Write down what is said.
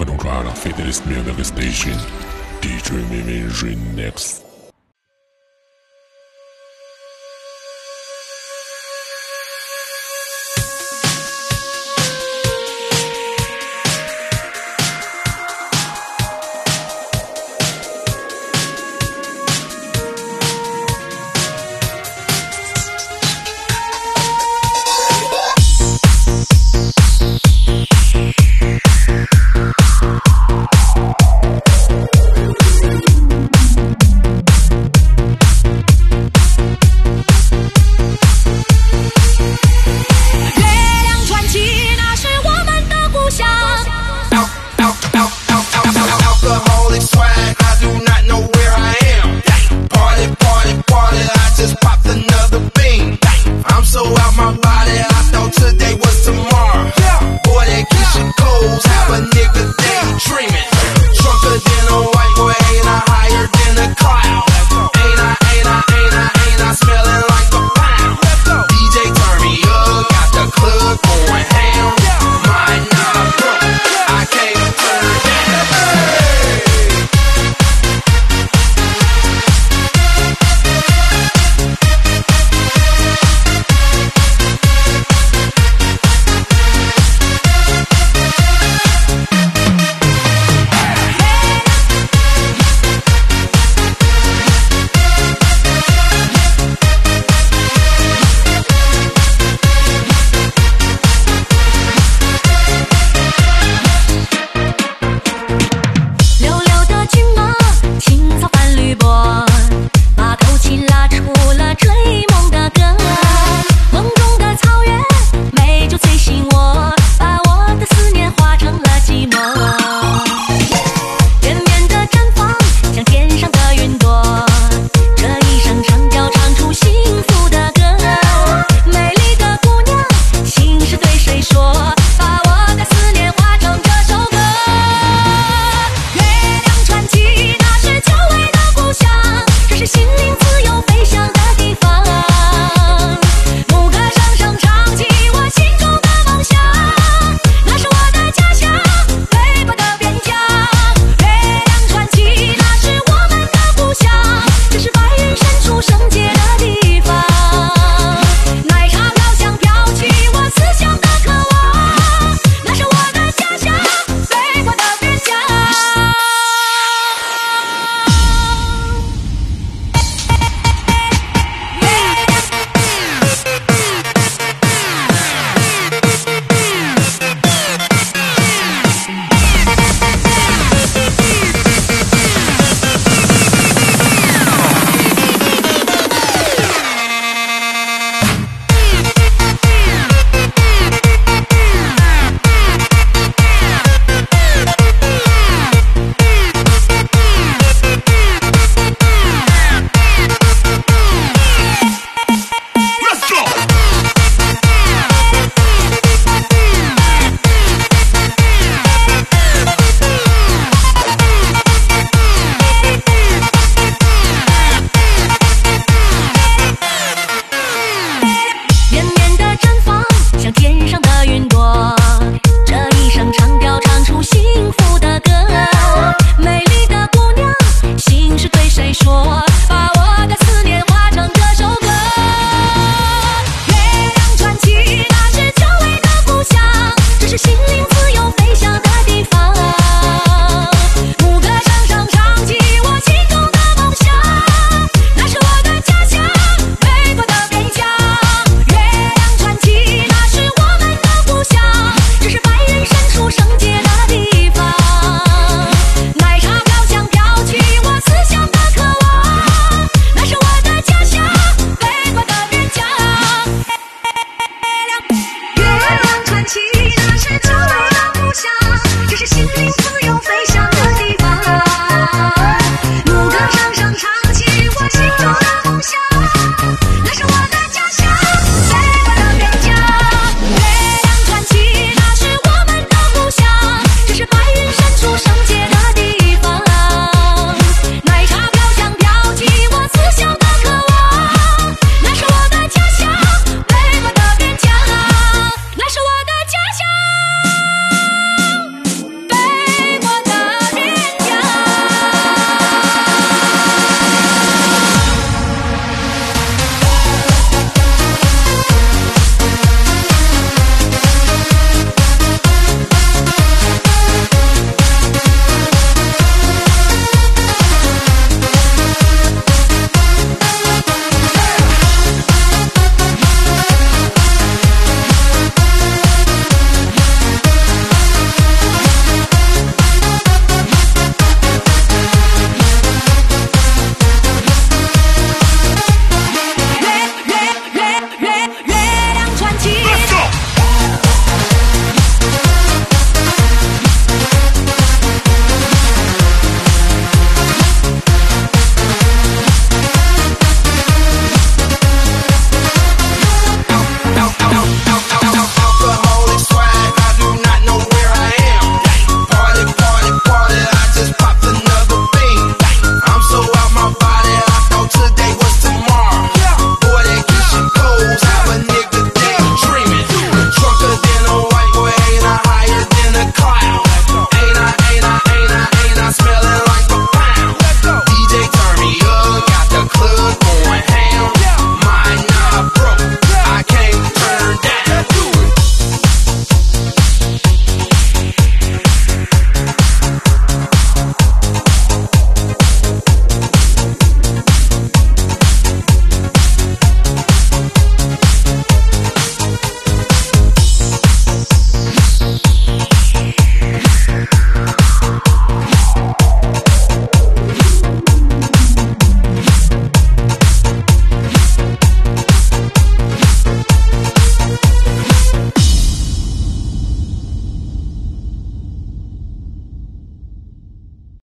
可能抓了 Fidelist Music Station DJ Mimi next.